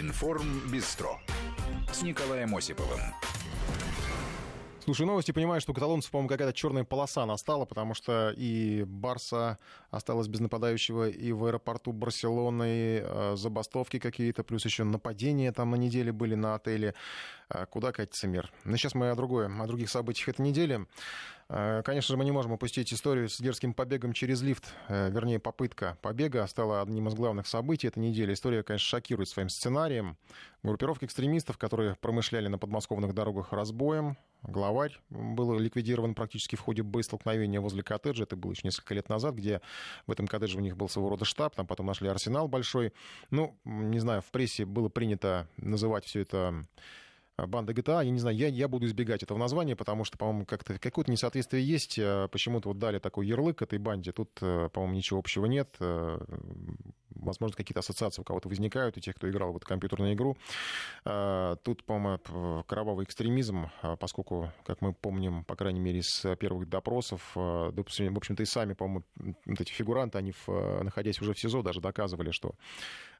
Информ Бистро с Николаем Осиповым. Слушай, новости понимаю, что у каталонцев, по-моему, какая-то черная полоса настала, потому что и Барса осталась без нападающего, и в аэропорту Барселоны э, забастовки какие-то, плюс еще нападения там на неделе были на отеле. Э, куда катится мир? Но сейчас мы о, другое, о других событиях этой недели. Э, конечно же, мы не можем упустить историю с дерзким побегом через лифт, э, вернее, попытка побега стала одним из главных событий этой недели. История, конечно, шокирует своим сценарием. Группировка экстремистов, которые промышляли на подмосковных дорогах разбоем, главарь был ликвидирован практически в ходе боестолкновения возле коттеджа. Это было еще несколько лет назад, где в этом коттедже у них был своего рода штаб, там потом нашли арсенал большой. Ну, не знаю, в прессе было принято называть все это банда GTA. Я не знаю, я, я буду избегать этого названия, потому что, по-моему, как-то какое-то несоответствие есть. Э, почему-то вот дали такой ярлык этой банде. Тут, э, по-моему, ничего общего нет. Э, возможно, какие-то ассоциации у кого-то возникают, у тех, кто играл в эту компьютерную игру. Тут, по-моему, кровавый экстремизм, поскольку, как мы помним, по крайней мере, из первых допросов, в общем-то, и сами, по-моему, вот эти фигуранты, они, находясь уже в СИЗО, даже доказывали, что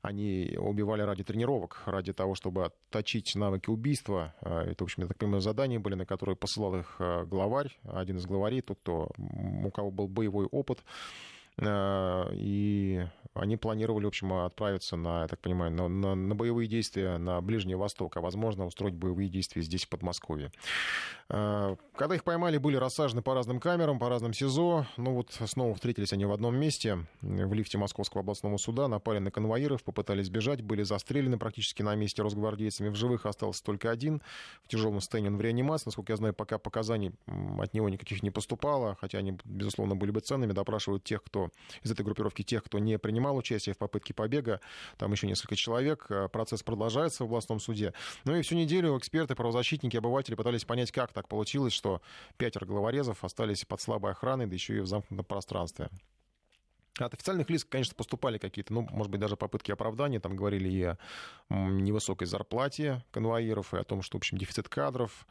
они убивали ради тренировок, ради того, чтобы отточить навыки убийства. А, это, в общем, я так понимаю, задания были, на которые посылал их а, главарь, один из главарей, тот, кто, у кого был боевой опыт. А, и они планировали, в общем, отправиться на, я так понимаю, на, на, на боевые действия на Ближний Восток, а, возможно, устроить боевые действия здесь, в Подмосковье. А, когда их поймали, были рассажены по разным камерам, по разным СИЗО. Ну вот снова встретились они в одном месте, в лифте Московского областного суда, напали на конвоиров, попытались бежать, были застрелены практически на месте росгвардейцами. В живых остался только один. В тяжелом состоянии он в реанимации. Насколько я знаю, пока показаний от него никаких не поступало, хотя они, безусловно, были бы ценными. Допрашивают тех, кто из этой группировки, тех, кто не принимал участие в попытке побега, там еще несколько человек. Э, процесс продолжается в областном суде. Ну и всю неделю эксперты, правозащитники, обыватели пытались понять, как так получилось, что пятеро головорезов остались под слабой охраной, да еще и в замкнутом пространстве. От официальных лиц, конечно, поступали какие-то, ну, может быть, даже попытки оправдания. Там говорили и о невысокой зарплате конвоиров, и о том, что, в общем, дефицит кадров.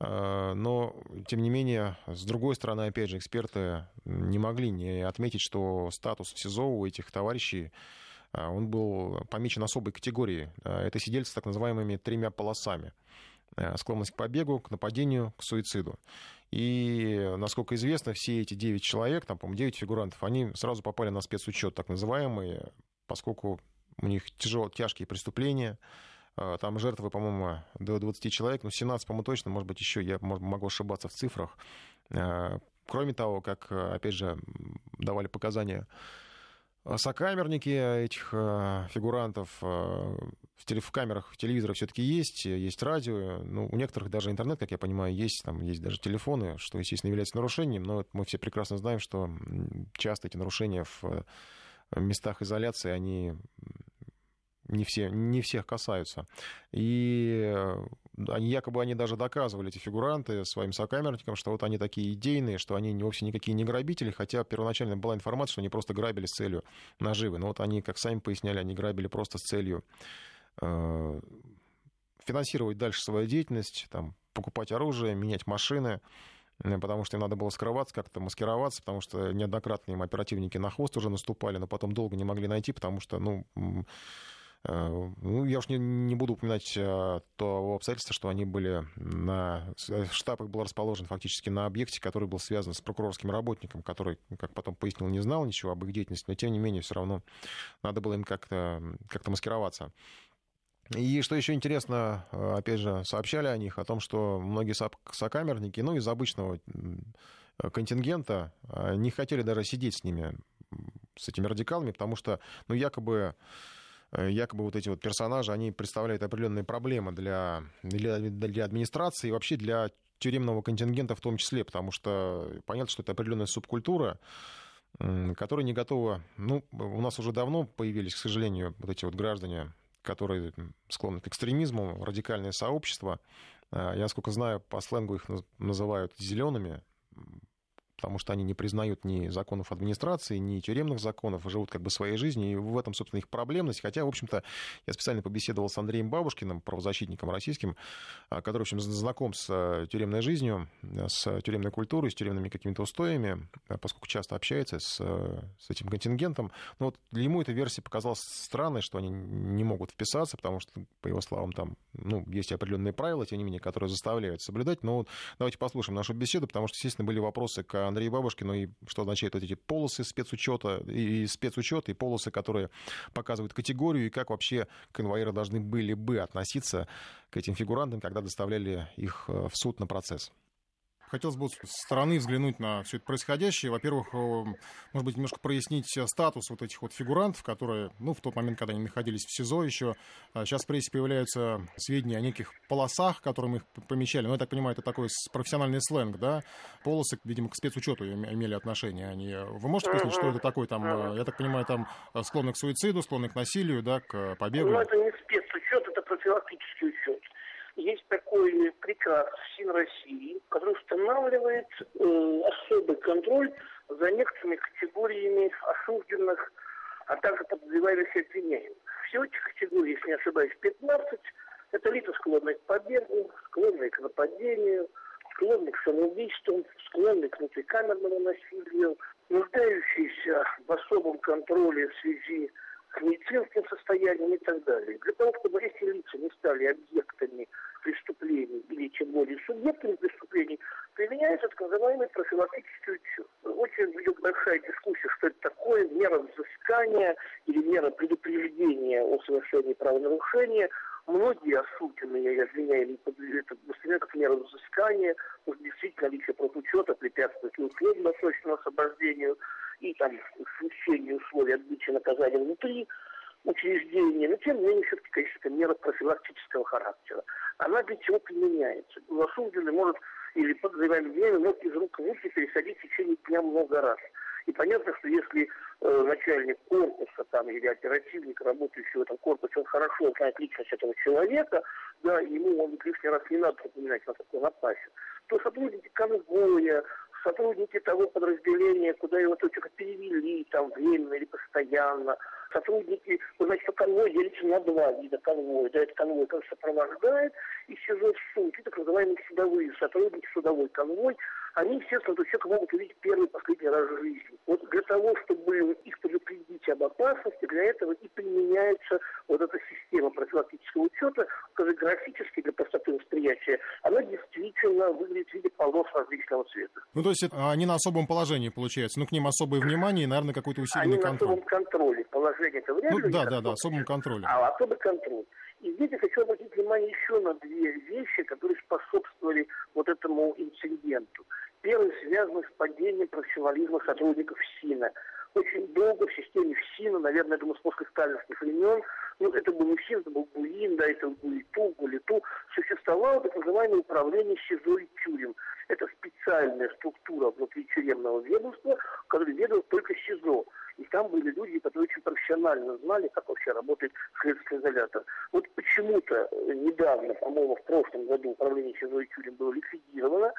Э, но, тем не менее, с другой стороны, опять же, эксперты не могли не отметить, что статус в СИЗО у этих товарищей э, он был помечен особой категорией. Э, это сидельцы с так называемыми тремя полосами. Склонность к побегу, к нападению, к суициду. И, насколько известно, все эти девять человек, там, по-моему, девять фигурантов, они сразу попали на спецучет, так называемый, поскольку у них тяжелые, тяжкие преступления, там жертвы, по-моему, до 20 человек, ну, 17, по-моему, точно, может быть, еще я могу ошибаться в цифрах. А, кроме того, как, опять же, давали показания сокамерники этих фигурантов в камерах в телевизорах все-таки есть, есть радио, ну, у некоторых даже интернет, как я понимаю, есть, там есть даже телефоны, что, естественно, является нарушением, но мы все прекрасно знаем, что часто эти нарушения в местах изоляции, они не, все, не всех касаются. И э, они, якобы они даже доказывали, эти фигуранты, своим сокамерникам, что вот они такие идейные, что они вовсе никакие не грабители, хотя первоначально была информация, что они просто грабили с целью наживы. Но вот они, как сами поясняли, они грабили просто с целью э, финансировать дальше свою деятельность, там, покупать оружие, менять машины, э, потому что им надо было скрываться, как-то маскироваться, потому что неоднократно им оперативники на хвост уже наступали, но потом долго не могли найти, потому что, ну, ну, я уж не, не буду упоминать э, то обстоятельство, что они были на... Штаб их был расположен фактически на объекте, который был связан с прокурорским работником, который, как потом пояснил, не знал ничего об их деятельности, но тем не менее все равно надо было им как-то как маскироваться. И что еще интересно, э, опять же, сообщали о них, о том, что многие сокамерники, ну, из обычного контингента, не хотели даже сидеть с ними, с этими радикалами, потому что, ну, якобы Э, якобы вот эти вот персонажи, они представляют определенные проблемы для, для, для администрации и вообще для тюремного контингента в том числе, потому что понятно, что это определенная субкультура, которая не готова... Ну, у нас уже давно появились, к сожалению, вот эти вот граждане, которые склонны к экстремизму, радикальное сообщество. Э, я, насколько знаю, по сленгу их называют зелеными, потому что они не признают ни законов администрации, ни тюремных законов, живут как бы своей жизнью, и в этом, собственно, их проблемность. Хотя, в общем-то, я специально побеседовал с Андреем Бабушкиным, правозащитником российским, а, который, в общем, знаком с э, тюремной жизнью, с тюремной культурой, с тюремными какими-то устоями, поскольку часто общается с, с этим контингентом. Но вот для ему эта версия показалась странной, что они не могут вписаться, потому что, по его словам, там ну, есть определенные правила, тем не менее, которые заставляют соблюдать. Но вот давайте послушаем нашу беседу, потому что, естественно, были вопросы к Андрею Бабушкину, и что означают вот эти полосы спецучета, и спецучет, и полосы, которые показывают категорию, и как вообще конвоиры должны были бы относиться к этим фигурантам, когда доставляли их э, в суд на процесс. Хотелось бы с стороны взглянуть на все это происходящее. Во-первых, может быть, немножко прояснить статус вот этих вот фигурантов, которые, ну, в тот момент, когда они находились в СИЗО еще, сейчас а, в прессе появляются сведения о неких полосах, которым их помещали. Ну, я так понимаю, это такой профессиональный сленг, да? Полосы, видимо, к спецучету имели отношение. Они... Вы можете пояснить, что это такое там, э, я так понимаю, там э, склонны к суициду, склонны к насилию, да, к побегу? Ну, это не спецучет, это профилактический учет есть такой приказ СИН России, который устанавливает э, особый контроль за некоторыми категориями осужденных, а также подозреваемых и обвиняемых. Все эти категории, если не ошибаюсь, 15, это лица, склонные к побегу, склонные к нападению, склонные к самоубийству, склонные к внутрикамерному насилию, нуждающиеся в особом контроле в связи медицинским состоянием и так далее. Для того, чтобы эти лица не стали объектами преступлений или тем более субъектами преступлений, применяется так называемый профилактический учет. Очень идет большая дискуссия, что это такое, мера взыскания или мера предупреждения о совершении правонарушения. Многие осужденные и обвиняемые это воспринимают как меру взыскания, может действительно наличие профучета препятствует условно-досрочному освобождению и там смещению условий отбытия наказания внутри учреждения, но тем не менее все-таки, конечно, это мера профилактического характера. Она для чего применяется? Осужденный может или подозреваемый может из рук в руки переходить в течение дня много раз. И понятно, что если э, начальник корпуса там, или оперативник, работающий в этом корпусе, он хорошо знает личность этого человека, да, ему он лишний раз не надо упоминать, на такой напасен, то сотрудники конвоя, сотрудники того подразделения, куда его только перевели, там, временно или постоянно, сотрудники, вы знаете, что конвой делится на два вида конвоя. Да, это конвой, который сопровождает и СИЗО в суд, и так называемые судовые сотрудники, судовой конвой, они, естественно, этого человека могут увидеть первый и последний раз в жизни. Вот для того, чтобы их предупредить об опасности, для этого и применяется вот эта система профилактического учета, которая графически для простоты восприятия, она действительно выглядит в виде полос различного цвета. Ну, то есть это, они на особом положении, получается, ну, к ним особое внимание и, наверное, какой-то усиленный они контроль. Они на особом контроле. Положение это вряд ну, ли. Да, да, да, особом контроле. А особый контроль. И здесь я хочу обратить внимание еще на две вещи, которые способствовали вот этому инциденту. Первый связан с падением профессионализма сотрудников СИНа. Очень долго в системе ФСИНа, наверное, с после сталинских времен, ну, это был не ФСИН, это был БУИН, да, это ГУИТУ, ГУЛИТУ, существовало так называемое управление СИЗО и тюрем. Это специальная структура внутри тюремного ведомства, которая ведомство только СИЗО. И там были люди, которые очень профессионально знали, как вообще работает следственный изолятор. Вот почему-то недавно, по-моему, в прошлом году управление СИЗО и тюрем было ликвидировано,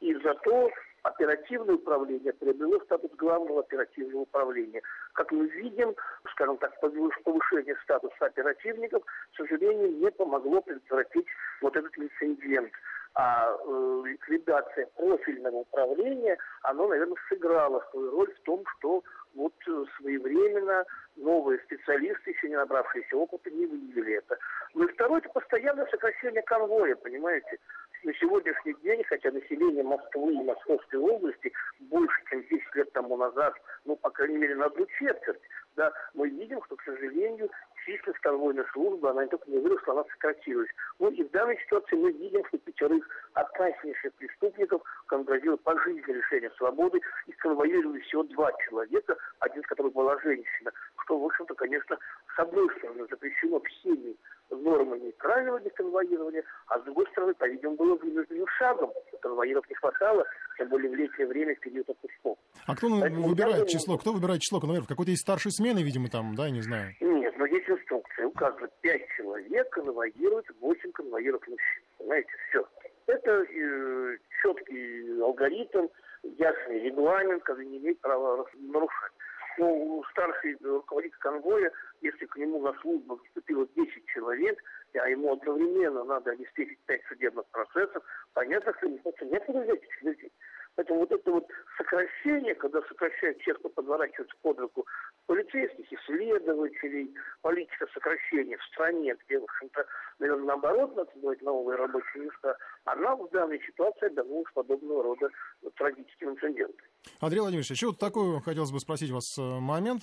и зато оперативное управление приобрело статус главного оперативного управления. Как мы видим, скажем так, повышение статуса оперативников, к сожалению, не помогло предотвратить вот этот инцидент. А э, ликвидация профильного управления, оно, наверное, сыграло свою роль в том, что вот э, своевременно новые специалисты, еще не набравшиеся опыта, не выявили это. Ну и второе, это постоянное сокращение конвоя, понимаете на сегодняшний день, хотя население Москвы и Московской области больше, чем 10 лет тому назад, ну, по крайней мере, на одну четверть, да, мы видим, что, к сожалению, численность конвойной службы, она не только не выросла, она сократилась. Ну и в данной ситуации мы видим, что пятерых опаснейших преступников конвоировали пожизненное лишение свободы, и конвоировали всего два человека, один из которых была женщина, что, в общем-то, конечно, с одной стороны запрещено всеми нормами правилами конвоирования, а с другой стороны, по-видимому, было вынужденным шагом. Конвоиров не хватало, тем более в летнее время, в период отпусков. А кто Поэтому выбирает число? Кто выбирает число конвоиров? Какой-то из старшей смены, видимо, там, да, не знаю? Нет, но есть инструкция. Указано 5 человек конвоируют 8 конвоиров мужчин. Понимаете, все. Это э, четкий алгоритм, ясный регламент, который не имеет права нарушать. Ну, старший руководитель конвоя, если к нему на службу вступило 10 человек, а ему одновременно надо обеспечить 5 судебных процессов, понятно, что ему некуда взять этих людей. Поэтому вот это вот сокращение, когда сокращают тех, кто подворачивается под руку полицейских, исследователей, политика сокращения в стране, где, в общем-то, наверное, наоборот, надо создавать новые рабочие места, она в данной ситуации обернулась подобного рода трагическим инцидентом. Андрей Владимирович, еще вот такой хотелось бы спросить вас э, момент.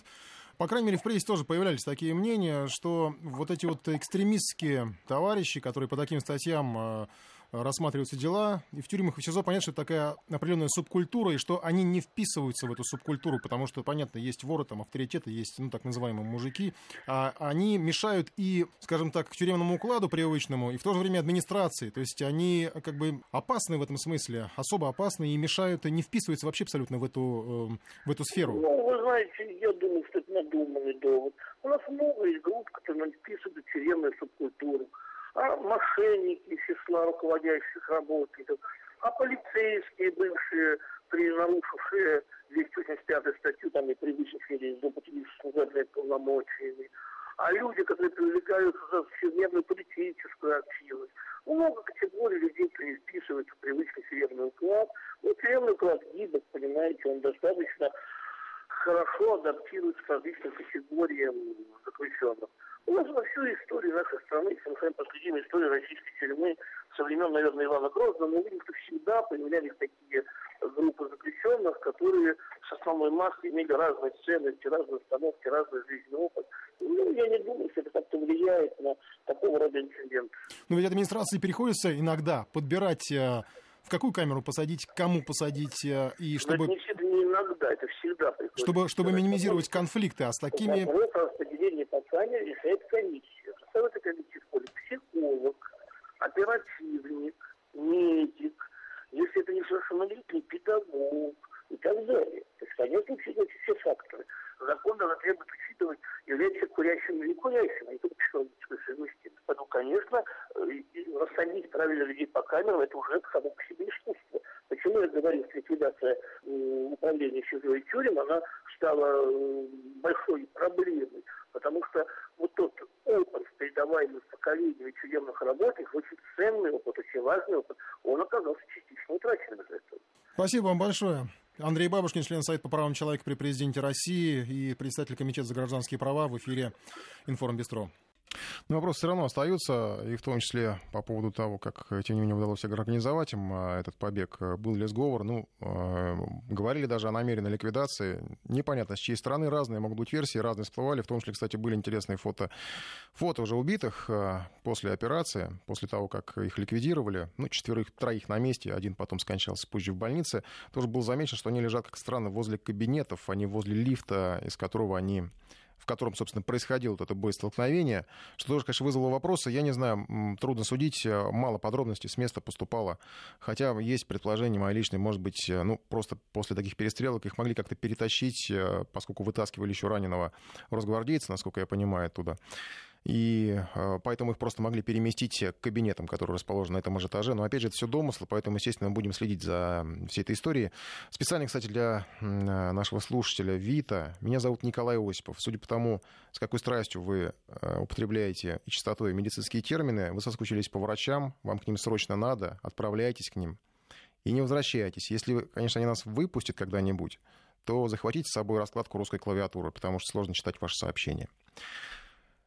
По крайней мере, в прессе тоже появлялись такие мнения, что вот эти вот экстремистские товарищи, которые по таким статьям э, рассматриваются дела, и в тюрьмах и в СИЗО понятно, что это такая определенная субкультура, и что они не вписываются в эту субкультуру, потому что, понятно, есть воры, там, авторитеты, есть, ну, так называемые мужики, а они мешают и, скажем так, тюремному укладу привычному, и в то же время администрации, то есть они как бы опасны в этом смысле, особо опасны и мешают, и не вписываются вообще абсолютно в эту, э, в эту сферу. Ну, вы знаете, я думаю, что это надуманный довод. У нас много есть групп, которые вписывают в тюремную субкультуру а мошенники из числа руководящих работников, а полицейские бывшие, при нарушившие 285 статью, там и превысившие злоупотребившие служебными полномочиями, а люди, которые привлекаются за всемирную политическую активность. Много категорий людей вписываются в привычный тюремный уклад. Ну, тюремный уклад гибок, понимаете, он достаточно хорошо адаптируется к различным категориям заключенных. У нас во всю историю нашей страны, если мы с вами последим историю российской тюрьмы со времен, наверное, Ивана Грозного, мы увидим, что всегда появлялись такие группы заключенных, которые с основной массой имели разные ценности, разные установки, разный жизненный опыт. Ну, я не думаю, что это как-то влияет на такого рода инцидент. Но ведь администрации приходится иногда подбирать э, в какую камеру посадить, кому посадить, э, и чтобы... Это не, не иногда, это всегда приходится. Чтобы, чтобы минимизировать конфликты, а с такими... Вопрос о распределении по камере решает комиссия. В этой комиссии входит психолог, оперативник, медик, если это несовершеннолетний, педагог и так далее. То есть, конечно, учитывать все факторы. Закон даже требует учитывать, является курящим или не курящим, а не только психологическую совместимость. Поэтому, конечно, рассадить правильно людей по камерам, это уже само по себе искусство. Почему я говорю, что ликвидация управления чужой тюрем, она стала большой проблемой, потому что вот тот опыт, передаваемый поколению тюремных работников, очень ценный опыт, очень важный опыт, он оказался частично утраченным из этого. Спасибо вам большое. Андрей Бабушкин, член Совета по правам человека при президенте России и председатель Комитета за гражданские права в эфире «Информбистро». Но вопросы все равно остаются, и в том числе по поводу того, как, тем не менее, удалось организовать им а, этот побег. Был ли сговор? Ну, э, говорили даже о намеренной ликвидации. Непонятно, с чьей стороны разные могут быть версии, разные всплывали. В том числе, кстати, были интересные фото, фото уже убитых э, после операции, после того, как их ликвидировали. Ну, четверых, троих на месте, один потом скончался позже в больнице. Тоже было замечено, что они лежат, как странно, возле кабинетов, а не возле лифта, из которого они котором, собственно, происходило вот это боестолкновение, что тоже, конечно, вызвало вопросы. Я не знаю, трудно судить, э, мало подробностей с места поступало. Хотя есть предположение мое личное, может быть, э, ну, просто после таких перестрелок их могли как-то перетащить, э, поскольку вытаскивали еще раненого росгвардейца, насколько я понимаю, оттуда и э, поэтому их просто могли переместить к кабинетам, которые расположены на этом же этаже. Но, опять же, это все домыслы, поэтому, естественно, мы будем следить за всей этой историей. Специально, кстати, для э, нашего слушателя Вита, меня зовут Николай Осипов. Судя по тому, с какой страстью вы э, употребляете и частотой медицинские термины, вы соскучились по врачам, вам к ним срочно надо, отправляйтесь к ним и не возвращайтесь. Если, конечно, они нас выпустят когда-нибудь, то захватите с собой раскладку русской клавиатуры, потому что сложно читать ваши сообщения.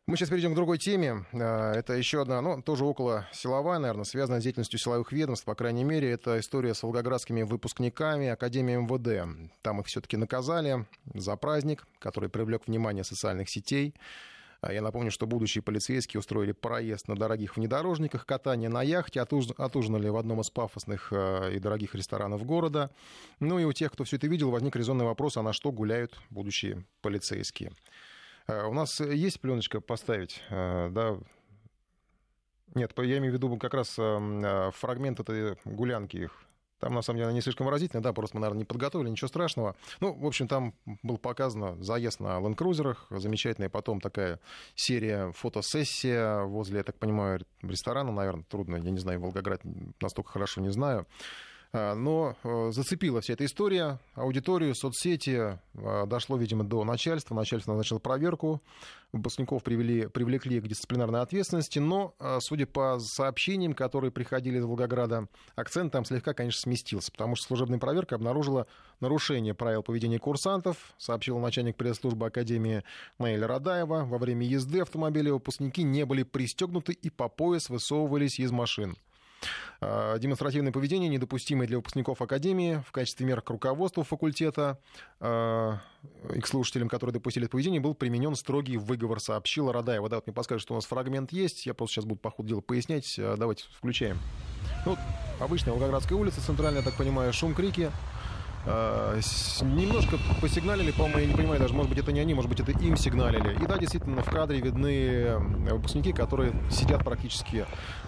Мы сейчас перейдем к другой теме. А, это еще одна, ну, тоже около силовая, наверное, связанная с деятельностью силовых ведомств, по крайней мере. Это история с волгоградскими выпускниками Академии МВД. Там их все-таки наказали за праздник, который привлек внимание социальных сетей. А я напомню, что будущие полицейские устроили проезд на дорогих внедорожниках, катание на яхте, отужинали в одном из пафосных а, и дорогих ресторанов города. Ну и у тех, кто все это видел, возник резонный вопрос, а на что гуляют будущие полицейские. Э, у нас есть пленочка поставить, э, да? Нет, я имею в виду как раз э, фрагмент этой гулянки их. Там, на самом деле, не слишком выразительно, да, просто мы, наверное, не подготовили, ничего страшного. Ну, в общем, там был показано заезд на ленд-крузерах, замечательная потом такая серия, фотосессия возле, я так понимаю, ресторана, наверное, трудно, я не знаю, Волгоград настолько хорошо не знаю. А, но э, зацепила вся эта история аудиторию, соцсети. А, дошло, видимо, до начальства. Начальство назначило проверку. Выпускников привели, привлекли к дисциплинарной ответственности. Но, судя по сообщениям, которые приходили из Волгограда, акцент там слегка, конечно, сместился. Потому что служебная проверка обнаружила нарушение правил поведения курсантов, сообщил начальник пресс-службы Академии Наиля Радаева. Во время езды автомобиля выпускники не были пристегнуты и по пояс высовывались из машин. А, демонстративное поведение, недопустимое для выпускников Академии в качестве мер к руководству факультета а, и к слушателям, которые допустили это поведение, был применен строгий выговор, сообщила Радаева. Да, вот мне подскажут, что у нас фрагмент есть, я просто сейчас буду по ходу дела пояснять. А, давайте включаем. Ну, обычная Волгоградская улица, центральная, так понимаю, шум, крики. Немножко посигналили, по-моему, я не понимаю даже, может быть, это не они, может быть, это им сигналили. И да, действительно, в кадре видны выпускники, которые сидят практически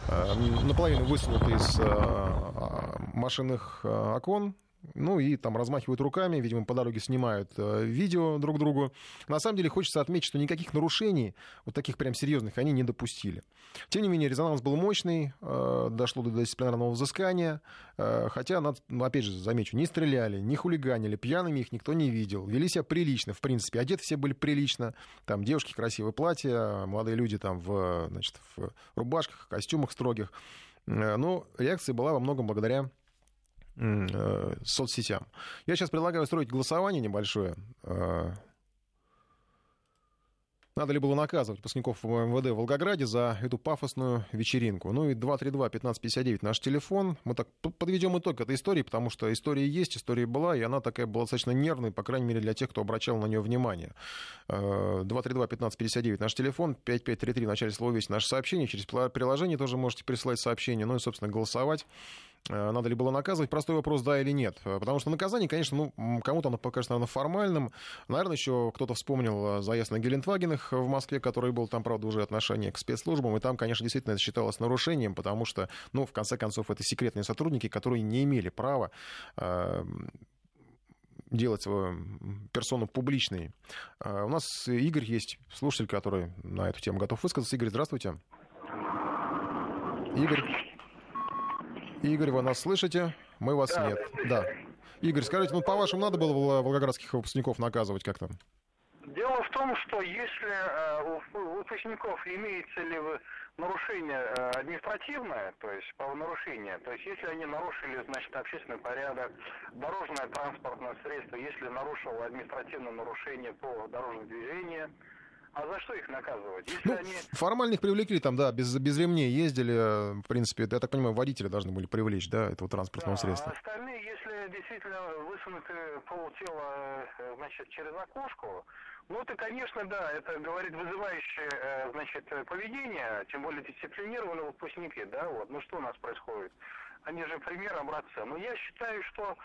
наполовину высунуты из а, машинных окон, ну и там размахивают руками, видимо, по дороге снимают э, видео друг другу. На самом деле хочется отметить, что никаких нарушений, вот таких прям серьезных, они не допустили. Тем не менее, резонанс был мощный, э, дошло до дисциплинарного взыскания, э, хотя, ну, опять же, замечу, не стреляли, не хулиганили, пьяными их никто не видел, вели себя прилично, в принципе, одеты все были прилично, там девушки красивые платья, молодые люди там в, значит, в рубашках, костюмах строгих. Но реакция была во многом благодаря соцсетям. Я сейчас предлагаю устроить голосование небольшое. Э, надо ли было наказывать выпускников МВД в Волгограде за эту пафосную вечеринку? Ну и 232-1559 наш телефон. Мы так подведем итог этой истории, потому что история есть, история была, и она такая была достаточно нервной, по крайней мере, для тех, кто обращал на нее внимание. 232-1559 э, наш телефон, 5533 в начале слова весь наше сообщение. Через приложение тоже можете присылать сообщение, ну и, собственно, голосовать. Э, надо ли было наказывать? Простой вопрос, да или нет. Э, потому что наказание, конечно, ну, кому-то оно покажется, наверное, формальным. Наверное, еще кто-то вспомнил э, заезд на Гелендвагенах в Москве, который был, там, правда, уже отношение к спецслужбам, и там, конечно, действительно это считалось нарушением, потому что, ну, в конце концов, это секретные сотрудники, которые не имели права делать свою персону публичной. У нас Игорь есть, слушатель, который на эту тему готов высказаться. Игорь, здравствуйте. Игорь. Игорь, вы нас слышите? Мы вас да, нет. Да. Игорь, скажите, ну по-вашему надо было волгоградских выпускников наказывать как-то? Дело в том, что если э, у выпускников имеется ли нарушение э, административное, то есть правонарушение, то есть если они нарушили, значит, общественный порядок, дорожное транспортное средство, если нарушил административное нарушение по дорожному движению, а за что их наказывать? Если ну, они... Формально их привлекли, там, да, без, без ремней ездили. В принципе, я так понимаю, водители должны были привлечь, да, этого транспортного да, средства. А остальные, если действительно высунуты полтела, э, значит, через окошко, ну, это, конечно, да, это говорит вызывающее, э, значит, поведение, тем более дисциплинированные выпускники, да, вот. Ну, что у нас происходит? Они же пример образца. Но я считаю, что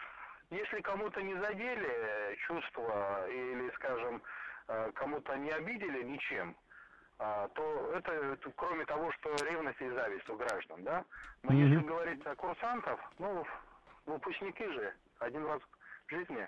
если кому-то не задели чувства или, скажем, Э, кому-то не обидели ничем, а, то это, это кроме того, что ревность и зависть у граждан, да. Но mm-hmm. если говорить о курсантов, ну, выпускники же один раз в жизни.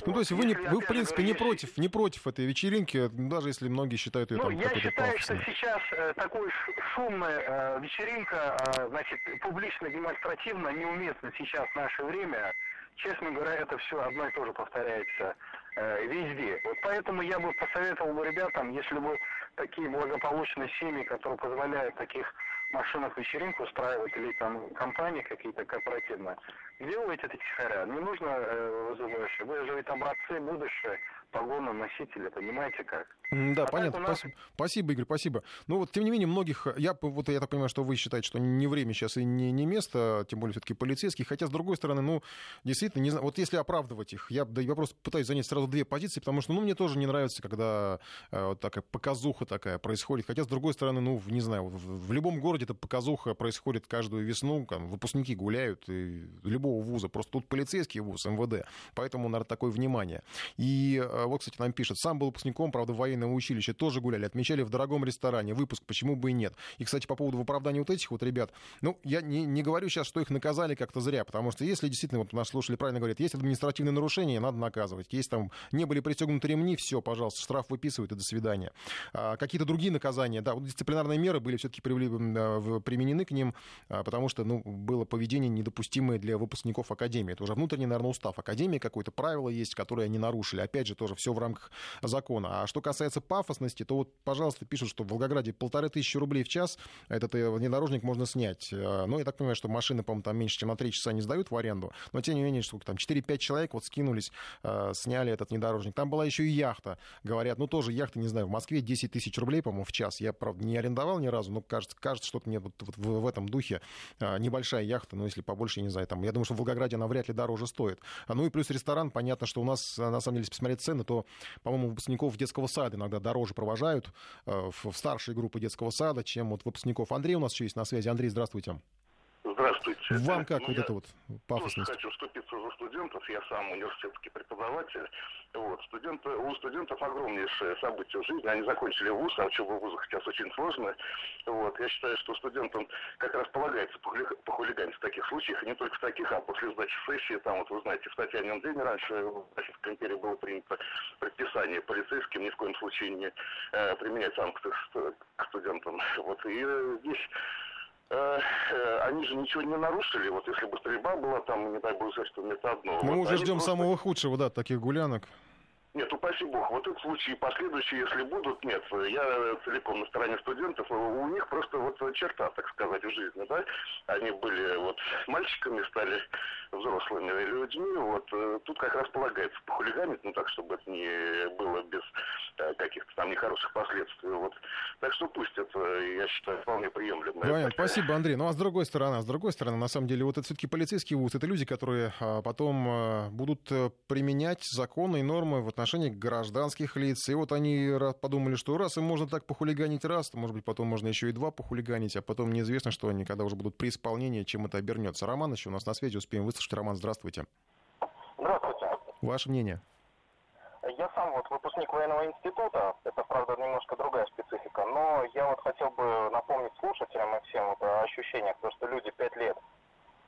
Ну, вот. то есть вы, не, вы в принципе, говорю, не, против, не против этой вечеринки, даже если многие считают ее ну, там я считаю, пафосной. что сейчас э, такой шумная э, вечеринка, э, значит, публично-демонстративно неуместна сейчас в наше время. Честно говоря, это все одно и то же повторяется э, везде. Вот поэтому я бы посоветовал бы ребятам, если бы такие благополучные семьи, которые позволяют таких машинах вечеринку устраивать или там компании какие-то корпоративные, делайте это тихоря. Не нужно э, вызывающие. Вы же ведь образцы будущее погоны носителя, понимаете как? Да, а понятно. Нас... Спасибо. спасибо, Игорь, спасибо. Ну вот, тем не менее, многих... Я, вот, я так понимаю, что вы считаете, что не время сейчас и не, не место, тем более все-таки полицейских. Хотя, с другой стороны, ну, действительно, не знаю, вот если оправдывать их, я, да, я просто пытаюсь занять сразу две позиции, потому что, ну, мне тоже не нравится, когда э, вот такая показуха такая происходит. Хотя, с другой стороны, ну, не знаю, в, в любом городе эта показуха происходит каждую весну, там, выпускники гуляют, и любого вуза. Просто тут полицейский вуз, МВД. Поэтому, наверное, такое внимание. И э, вот, кстати, нам пишет, сам был выпускником, правда, военного училища тоже гуляли, отмечали в дорогом ресторане, выпуск, почему бы и нет. И, кстати, по поводу оправдания вот этих вот ребят, ну, я не, не говорю сейчас, что их наказали как-то зря, потому что если действительно, вот наши слушатели правильно говорят, есть административные нарушения, надо наказывать. Есть там, не были пристегнуты ремни, все, пожалуйста, штраф выписывают и до свидания. А, какие-то другие наказания, да, вот дисциплинарные меры были все-таки применены к ним, а, потому что, ну, было поведение недопустимое для выпускников Академии. Это уже внутренний, наверное, устав Академии, какое-то правило есть, которое они нарушили. Опять же, тоже все в рамках закона. А что касается пафосности, то вот, пожалуйста, пишут, что в Волгограде полторы тысячи рублей в час этот э, внедорожник можно снять. Э, ну, я так понимаю, что машины, по-моему, там меньше, чем на три часа не сдают в аренду, но тем не менее, сколько там, 4-5 человек вот скинулись, э, сняли этот внедорожник. Там была еще и яхта, говорят, ну, тоже яхта, не знаю, в Москве 10 тысяч рублей, по-моему, в час. Я, правда, не арендовал ни разу, но кажется, кажется что-то мне вот, вот в, в этом духе небольшая яхта, ну, если побольше, не знаю, там, я думаю, что в Волгограде она вряд ли дороже стоит. Ну и плюс ресторан, понятно, что у нас, на самом деле, если посмотреть цены, то, по-моему, выпускников детского сада иногда дороже провожают в старшие группы детского сада, чем вот выпускников. Андрей у нас еще есть на связи. Андрей, здравствуйте. Здравствуйте. Вам как ну, вот это вот пафосность? хочу вступиться за студентов. Я сам университетский преподаватель. Вот. Студенты, у студентов огромнейшее событие в жизни. Они закончили вуз, а учеба в вузах сейчас очень сложно. Вот. Я считаю, что студентам как раз полагается похулиганить в таких случаях, и не только в таких, а после сдачи сессии, там вот вы знаете, в Татьяне день раньше в Российской империи было принято предписание полицейским ни в коем случае не э, применять санкции к студентам. Вот. И э, здесь они же ничего не нарушили. Вот если бы стрельба была там, не дай бог, что это одно. Мы вот уже ждем просто... самого худшего, да, таких гулянок. Нет, упаси бог. Вот этот случай последующие, если будут, нет. Я целиком на стороне студентов. У них просто вот черта, так сказать, в жизни, да. Они были вот мальчиками, стали взрослыми людьми. Вот э, тут как раз полагается похулиганить, ну так, чтобы это не было без э, каких-то там нехороших последствий. Вот. Так что пусть это, я считаю, вполне приемлемо. Понятно. Спасибо, Андрей. Ну а с другой стороны, с другой стороны, на самом деле, вот это все-таки полицейский вуз, это люди, которые а, потом а, будут э, применять законы и нормы в отношении отношении гражданских лиц. И вот они подумали, что раз им можно так похулиганить раз, то, может быть, потом можно еще и два похулиганить, а потом неизвестно, что они, когда уже будут при исполнении, чем это обернется. Роман еще у нас на связи, успеем выслушать. Роман, здравствуйте. Здравствуйте. Ваше мнение? Я сам вот выпускник военного института, это, правда, немножко другая специфика, но я вот хотел бы напомнить слушателям и всем вот о ощущениях, то, что люди пять лет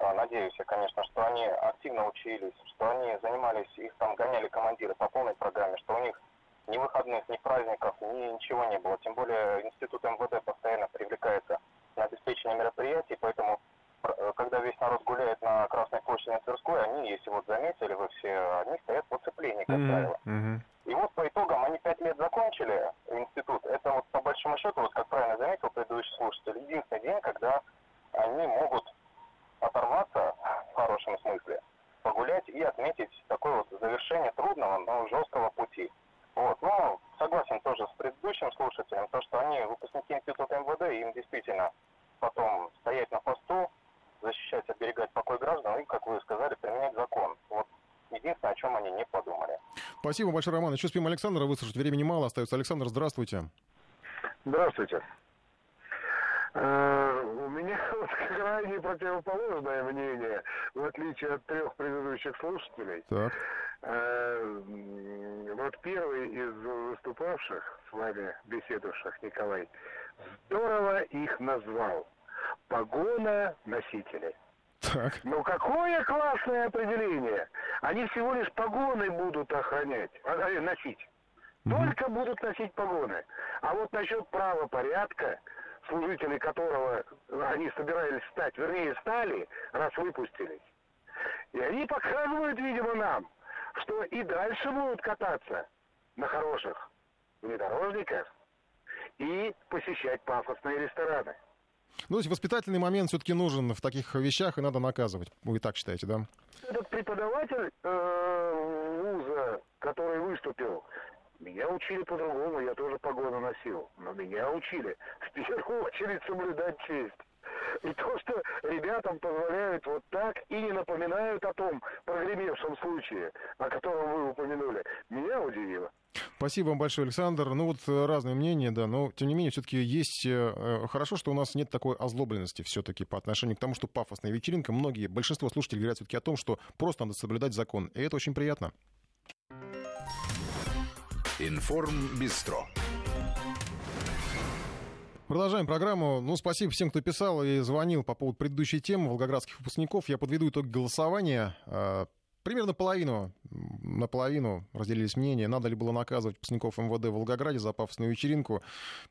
надеюсь я, конечно, что они активно учились, что они занимались, их там гоняли командиры по полной программе, что у них ни выходных, ни праздников, ни ничего не было. Тем более институт МВД постоянно привлекается на обеспечение мероприятий, поэтому э, когда весь народ гуляет на Красной площади на Тверской, они, если вот заметили вы все, они стоят в оцеплении, как mm-hmm. правило. Mm-hmm. И вот по итогам они пять лет закончили институт. Это вот по большому счету, вот как правильно заметил предыдущий слушатель, единственный день, когда они могут оторваться в хорошем смысле, погулять и отметить такое вот завершение трудного, но жесткого пути. Вот. Но согласен тоже с предыдущим слушателем, то, что они выпускники института МВД, им действительно потом стоять на посту, защищать, оберегать покой граждан и, как вы сказали, применять закон. Вот единственное, о чем они не подумали. Спасибо большое, Роман. Еще успеем Александра выслушать. Времени мало остается. Александр, здравствуйте. Здравствуйте. Э, у меня вот крайне противоположное мнение, в отличие от трех предыдущих слушателей. Так. Э, вот первый из выступавших с вами, беседовавших, Николай, здорово их назвал. Погона носителей. Так. Ну какое классное определение! Они всего лишь погоны будут охранять, а, носить. Только будут носить погоны. А вот насчет правопорядка, служители которого они собирались стать, вернее стали, раз выпустились. И они показывают, видимо, нам, что и дальше будут кататься на хороших внедорожниках и посещать пафосные рестораны. Ну, то есть воспитательный момент все-таки нужен в таких вещах, и надо наказывать. Вы так считаете, да? Этот преподаватель э, вуза, который выступил, меня учили по-другому, я тоже погону носил. Но меня учили в первую очередь соблюдать честь. И то, что ребятам позволяют вот так и не напоминают о том прогремевшем случае, о котором вы упомянули, меня удивило. Спасибо вам большое, Александр. Ну вот э, разные мнения, да, но тем не менее все-таки есть... Э, э, хорошо, что у нас нет такой озлобленности все-таки по отношению к тому, что пафосная вечеринка. Многие, большинство слушателей говорят все-таки о том, что просто надо соблюдать закон. И это очень приятно. Информ Бистро. Продолжаем программу. Ну, спасибо всем, кто писал и звонил по поводу предыдущей темы волгоградских выпускников. Я подведу итог голосования. А, Примерно половину, наполовину разделились мнения, надо ли было наказывать выпускников МВД в Волгограде за пафосную вечеринку.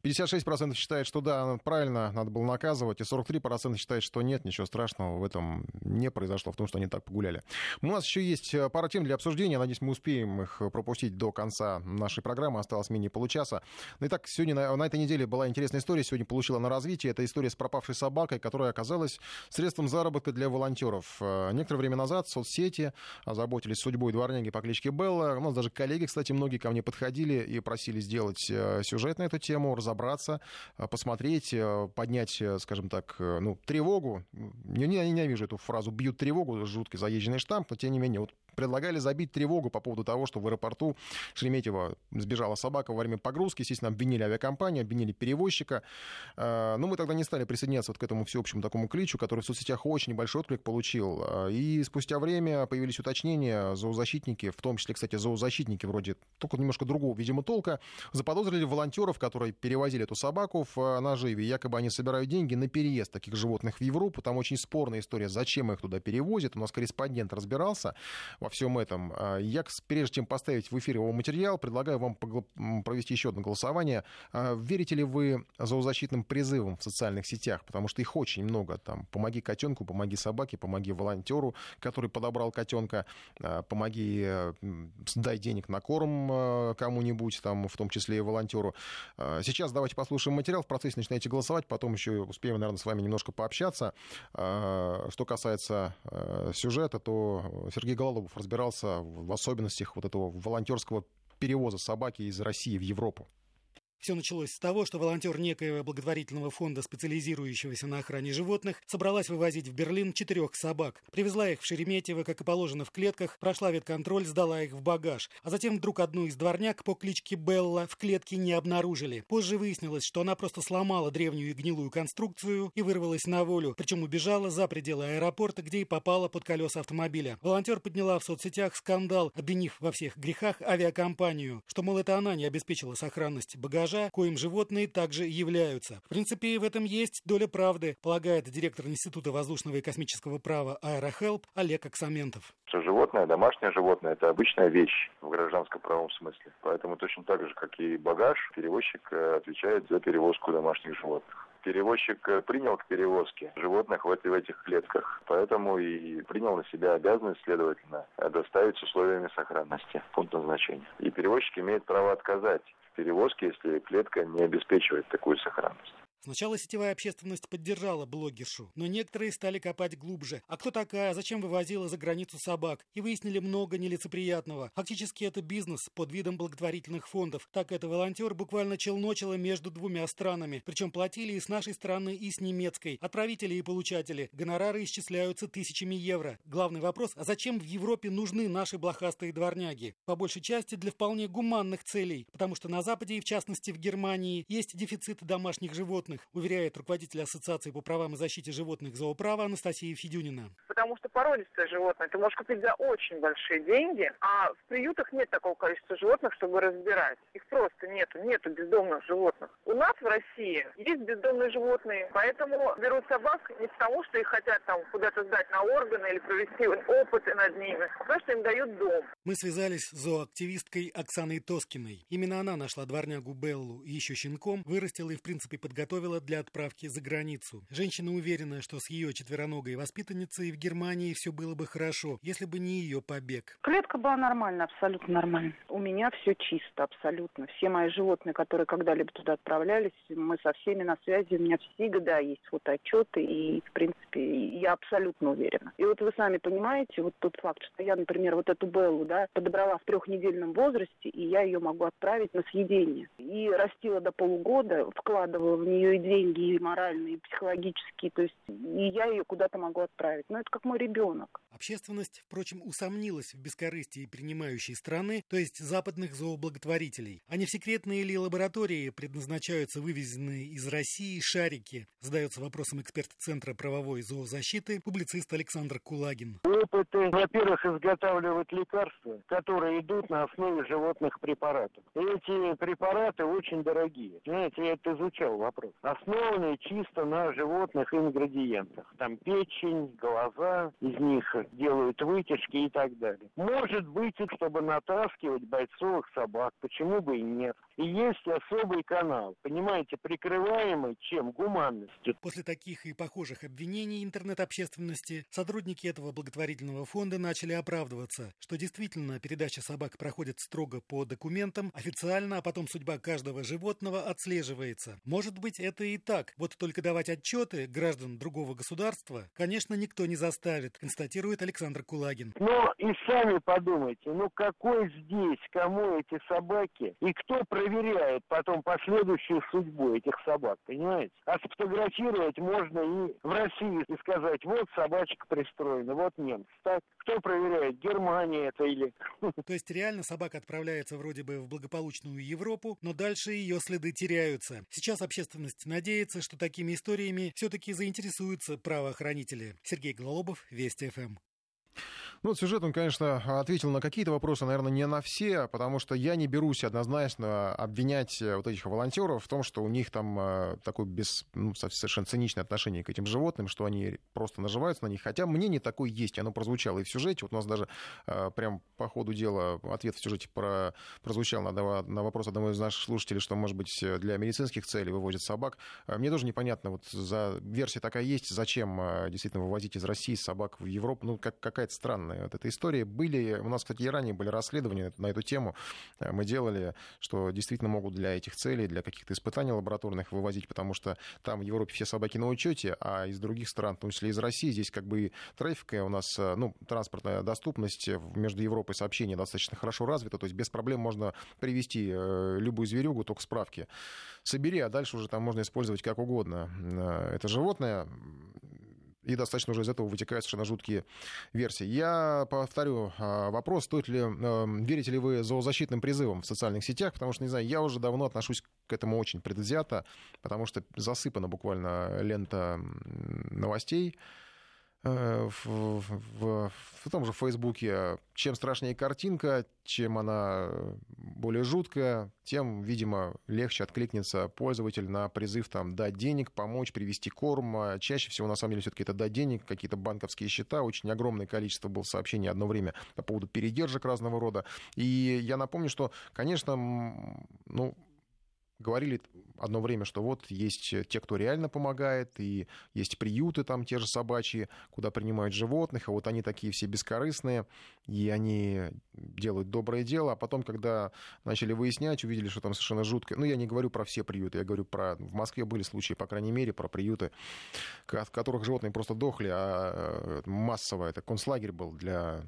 56% считает, что да, правильно, надо было наказывать, и 43% считает, что нет, ничего страшного в этом не произошло, в том, что они так погуляли. У нас еще есть э, пара тем для обсуждения, надеюсь, мы успеем их пропустить до конца нашей программы, осталось менее получаса. Ну, итак, сегодня на, на этой неделе была интересная история, сегодня получила на развитие, это история с пропавшей собакой, которая оказалась средством заработка для волонтеров. Э, некоторое время назад в соцсети озаботились судьбой дворняги по кличке Белла. У нас даже коллеги, кстати, многие ко мне подходили и просили сделать э, сюжет на эту тему, разобраться, э, посмотреть, э, поднять, скажем так, ну, тревогу. Я ненавижу эту фразу «бьют тревогу», жуткий заезженный штамп, но тем не менее, вот предлагали забить тревогу по поводу того, что в аэропорту Шереметьево сбежала собака во время погрузки. Естественно, обвинили авиакомпанию, обвинили перевозчика. Но мы тогда не стали присоединяться вот к этому всеобщему такому кличу, который в соцсетях очень большой отклик получил. И спустя время появились уточнения уточнения, зоозащитники, в том числе, кстати, зоозащитники вроде только немножко другого, видимо, толка, заподозрили волонтеров, которые перевозили эту собаку в э, наживе. Якобы они собирают деньги на переезд таких животных в Европу. Там очень спорная история, зачем их туда перевозят. У нас корреспондент разбирался во всем этом. А, я, прежде чем поставить в эфир его материал, предлагаю вам провести еще одно голосование. А, верите ли вы зоозащитным призывам в социальных сетях? Потому что их очень много. Там «Помоги котенку», «Помоги собаке», «Помоги волонтеру», который подобрал котенка. А, помоги, э, дай денег на корм э, кому-нибудь, там, в том числе и волонтеру. Сейчас давайте послушаем материал, в процессе начинаете голосовать, потом еще успеем, наверное, с вами немножко пообщаться. Что касается э, сюжета, то Сергей Гололобов разбирался в особенностях вот этого волонтерского перевоза собаки из России в Европу. Все началось с того, что волонтер некоего благотворительного фонда, специализирующегося на охране животных, собралась вывозить в Берлин четырех собак. Привезла их в Шереметьево, как и положено в клетках, прошла ветконтроль, сдала их в багаж. А затем вдруг одну из дворняк по кличке Белла в клетке не обнаружили. Позже выяснилось, что она просто сломала древнюю и гнилую конструкцию и вырвалась на волю, причем убежала за пределы аэропорта, где и попала под колеса автомобиля. Волонтер подняла в соцсетях скандал, обвинив во всех грехах авиакомпанию, что, мол, это она не обеспечила сохранность багажа, багажа, коим животные также являются. В принципе, в этом есть доля правды, полагает директор Института воздушного и космического права Аэрохелп Олег Аксаментов. Животное, домашнее животное – это обычная вещь в гражданском правом смысле. Поэтому точно так же, как и багаж, перевозчик э, отвечает за перевозку домашних животных перевозчик э, принял к перевозке животных в, в этих клетках. Поэтому и принял на себя обязанность, следовательно, доставить с условиями сохранности пункт назначения. И перевозчик имеет право отказать перевозки, если клетка не обеспечивает такую сохранность. Сначала сетевая общественность поддержала блогершу, но некоторые стали копать глубже. А кто такая, зачем вывозила за границу собак? И выяснили много нелицеприятного. Фактически это бизнес под видом благотворительных фондов. Так это волонтер буквально челночила между двумя странами. Причем платили и с нашей стороны, и с немецкой. Отправители и получатели. Гонорары исчисляются тысячами евро. Главный вопрос, а зачем в Европе нужны наши блохастые дворняги? По большей части для вполне гуманных целей. Потому что на Западе и в частности в Германии есть дефицит домашних животных животных, уверяет руководитель Ассоциации по правам и защите животных зооправа Анастасия Федюнина. Потому что породистое животное ты можешь купить за очень большие деньги, а в приютах нет такого количества животных, чтобы разбирать. Их просто нету, нету бездомных животных. У нас в России есть бездомные животные, поэтому берут собак не потому, что их хотят там куда-то сдать на органы или провести опыты над ними, а потому что им дают дом. Мы связались с зооактивисткой Оксаной Тоскиной. Именно она нашла дворнягу Беллу и еще щенком, вырастила и в принципе подготовила готовила для отправки за границу. Женщина уверена, что с ее четвероногой воспитанницей в Германии все было бы хорошо, если бы не ее побег. Клетка была нормальная, абсолютно нормальная. У меня все чисто, абсолютно. Все мои животные, которые когда-либо туда отправлялись, мы со всеми на связи. У меня всегда есть фотоотчеты, и, в принципе, я абсолютно уверена. И вот вы сами понимаете, вот тот факт, что я, например, вот эту Беллу, да, подобрала в трехнедельном возрасте, и я ее могу отправить на съедение. И растила до полугода, вкладывала в нее и деньги, и моральные, и психологические. То есть и я ее куда-то могу отправить. Но это как мой ребенок. Общественность, впрочем, усомнилась в бескорыстии принимающей страны, то есть западных зооблаготворителей. А не в секретные ли лаборатории предназначаются вывезенные из России шарики? Задается вопросом эксперт Центра правовой зоозащиты, публицист Александр Кулагин. Опыты, во-первых, изготавливают лекарства, которые идут на основе животных препаратов. Эти препараты очень дорогие. Знаете, я это изучал вопрос. Основанные чисто на животных ингредиентах. Там печень, глаза, из них делают вытяжки и так далее. Может быть, чтобы натаскивать бойцовых собак, почему бы и нет. И есть особый канал, понимаете, прикрываемый чем? Гуманностью. После таких и похожих обвинений интернет-общественности сотрудники этого благотворительного фонда начали оправдываться, что действительно передача собак проходит строго по документам, официально, а потом судьба каждого животного отслеживается. Может быть, это и так. Вот только давать отчеты граждан другого государства, конечно, никто не заставит, констатирует Александр Кулагин. Но и сами подумайте, ну какой здесь, кому эти собаки, и кто проверяет потом последующую судьбу этих собак, понимаете? А сфотографировать можно и в России и сказать, вот собачка пристроена, вот немцы. Так, кто проверяет, Германия это или... То есть реально собака отправляется вроде бы в благополучную Европу, но дальше ее следы теряются. Сейчас общественность надеется, что такими историями все-таки заинтересуются правоохранители. Сергей Голобов, Вести ФМ. Ну, сюжет, он, конечно, ответил на какие-то вопросы, наверное, не на все, потому что я не берусь однозначно обвинять э, вот этих волонтеров в том, что у них там э, такое без, ну, совершенно циничное отношение к этим животным, что они просто наживаются на них. Хотя мнение такое есть, оно прозвучало и в сюжете. Вот у нас даже э, прям по ходу дела ответ в сюжете про, прозвучал на, на вопрос одного из наших слушателей, что, может быть, для медицинских целей вывозят собак. Мне тоже непонятно, вот за версия такая есть, зачем действительно вывозить из России собак в Европу. Ну, как, какая-то странная вот этой истории. Были, у нас, кстати, и ранее были расследования на эту тему. Э, мы делали, что действительно могут для этих целей, для каких-то испытаний лабораторных вывозить, потому что там в Европе все собаки на учете, а из других стран, в том числе из России, здесь как бы трафик у нас, э, ну, транспортная доступность между Европой сообщения достаточно хорошо развита, то есть без проблем можно привести э, любую зверюгу, только справки собери, а дальше уже там можно использовать как угодно это животное. И достаточно уже из этого вытекают совершенно жуткие версии. Я повторю а, вопрос, стоит ли, эм, верите ли вы зоозащитным призывам в социальных сетях, потому что, не знаю, я уже давно отношусь к этому очень предвзято, потому что засыпана буквально лента новостей, в, в, в том же Фейсбуке, чем страшнее картинка, чем она более жуткая, тем, видимо, легче откликнется пользователь на призыв там, дать денег, помочь, привести корм. А чаще всего, на самом деле, все-таки это дать денег, какие-то банковские счета. Очень огромное количество было сообщений одно время по поводу передержек разного рода. И я напомню, что, конечно, ну, говорили одно время, что вот есть те, кто реально помогает, и есть приюты там те же собачьи, куда принимают животных, а вот они такие все бескорыстные, и они делают доброе дело, а потом, когда начали выяснять, увидели, что там совершенно жутко, ну, я не говорю про все приюты, я говорю про... В Москве были случаи, по крайней мере, про приюты, в которых животные просто дохли, а э, массово это концлагерь был для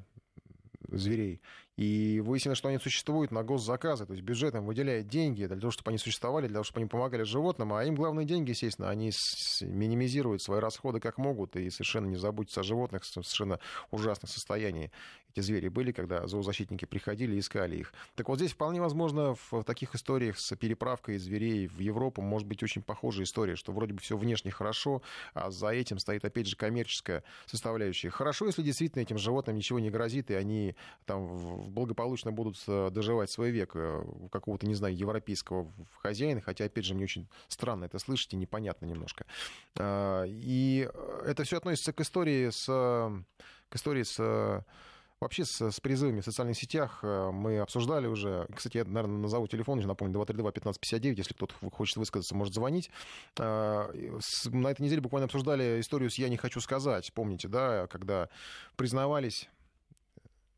зверей. И выяснилось, что они существуют на госзаказы, то есть бюджет им выделяет деньги для того, чтобы они существовали, для того, чтобы они помогали животным, а им главные деньги, естественно, они минимизируют свои расходы как могут и совершенно не заботятся о животных в совершенно ужасном состоянии. Эти звери были, когда зоозащитники приходили и искали их. Так вот здесь вполне возможно в таких историях с переправкой зверей в Европу может быть очень похожая история, что вроде бы все внешне хорошо, а за этим стоит опять же коммерческая составляющая. Хорошо, если действительно этим животным ничего не грозит, и они там благополучно будут э, доживать свой век э, какого-то, не знаю, европейского хозяина, хотя, опять же, мне очень странно это слышать и непонятно немножко. А, и это все относится к истории с, к истории с Вообще с, с призывами в социальных сетях э, мы обсуждали уже. Кстати, я, наверное, назову телефон, уже напомню, 232-1559. Если кто-то хочет высказаться, может звонить. На этой неделе буквально обсуждали историю с «Я не хочу сказать». Помните, да, когда признавались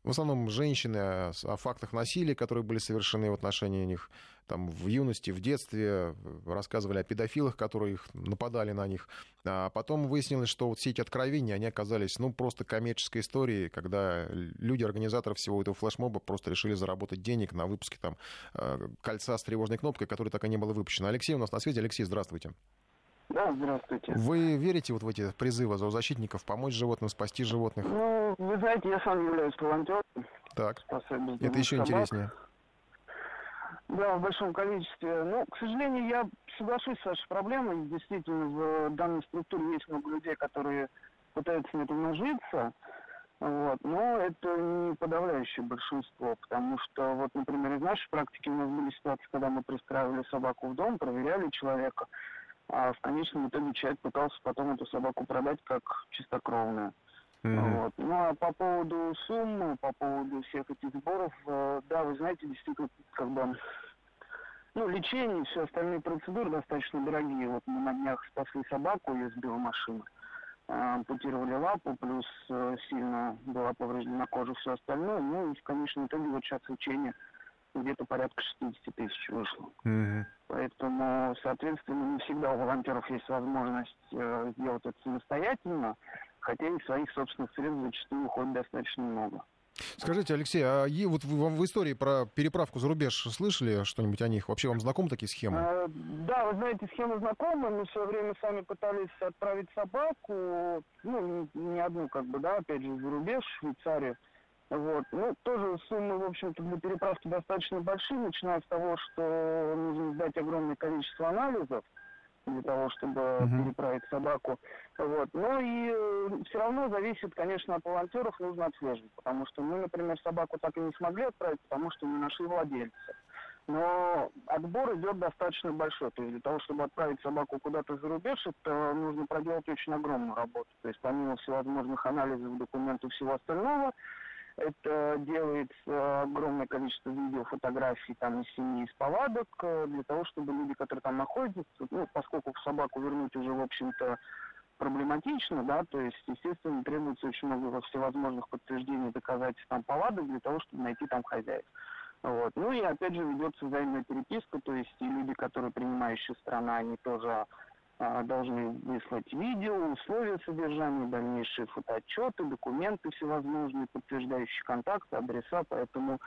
в основном женщины о, о фактах насилия, которые были совершены в отношении них там, в юности, в детстве, рассказывали о педофилах, которые их нападали на них. А потом выяснилось, что вот все эти откровения, они оказались ну, просто коммерческой историей, когда люди, организаторы всего этого флешмоба просто решили заработать денег на выпуске там, э, кольца с тревожной кнопкой, которое так и не было выпущено. Алексей у нас на связи. Алексей, здравствуйте. Да, здравствуйте. Вы верите вот в эти призывы зоозащитников помочь животным, спасти животных? Ну, вы знаете, я сам являюсь волонтером. Так, это еще собак. интереснее. Да, в большом количестве. Ну, к сожалению, я соглашусь с вашей проблемой. Действительно, в данной структуре есть много людей, которые пытаются на этом нажиться. Вот. Но это не подавляющее большинство, потому что, вот, например, из нашей практики у нас были ситуации, когда мы пристраивали собаку в дом, проверяли человека, а в конечном итоге человек пытался потом эту собаку продать как чистокровную. Mm-hmm. Вот. Ну а по поводу суммы, по поводу всех этих сборов, э, да, вы знаете, действительно, как бы, ну, лечение и все остальные процедуры достаточно дорогие. Вот мы на днях спасли собаку, ее сбила машина. Э, ампутировали лапу, плюс э, сильно была повреждена кожа, все остальное. Ну и в конечном итоге вот сейчас лечение где-то порядка 60 тысяч вышло. Mm-hmm. Поэтому, соответственно, не всегда у волонтеров есть возможность э, сделать это самостоятельно, хотя и своих собственных средств зачастую уходит достаточно много. Скажите, Алексей, а вот вы в истории про переправку за рубеж слышали что-нибудь о них? Вообще вам знакомы такие схемы? А, да, вы знаете, схемы знакомы. Мы все время сами пытались отправить собаку, ну, не одну, как бы, да, опять же, за рубеж, в Швейцарию. Вот. Ну, тоже суммы, в общем-то, для переправки достаточно большие, начиная с того, что нужно сдать огромное количество анализов для того, чтобы uh-huh. переправить собаку. Вот. Но и э, все равно зависит, конечно, от волонтеров, нужно отслеживать, потому что мы, например, собаку так и не смогли отправить, потому что не нашли владельца. Но отбор идет достаточно большой. То есть для того, чтобы отправить собаку куда-то за рубеж, это нужно проделать очень огромную работу. То есть помимо всевозможных анализов, документов всего остального, это делается огромное количество видео, фотографий там из семьи, из повадок, э, для того, чтобы люди, которые там находятся, ну, поскольку собаку вернуть уже, в общем-то, проблематично, да, то есть, естественно, требуется очень много всевозможных подтверждений, доказательств там повадок для того, чтобы найти там хозяев. Вот. Ну и опять же ведется взаимная переписка, то есть и люди, которые принимающая страна, они тоже должны выслать видео, условия содержания, дальнейшие фотоотчеты, документы всевозможные, подтверждающие контакты, адреса, поэтому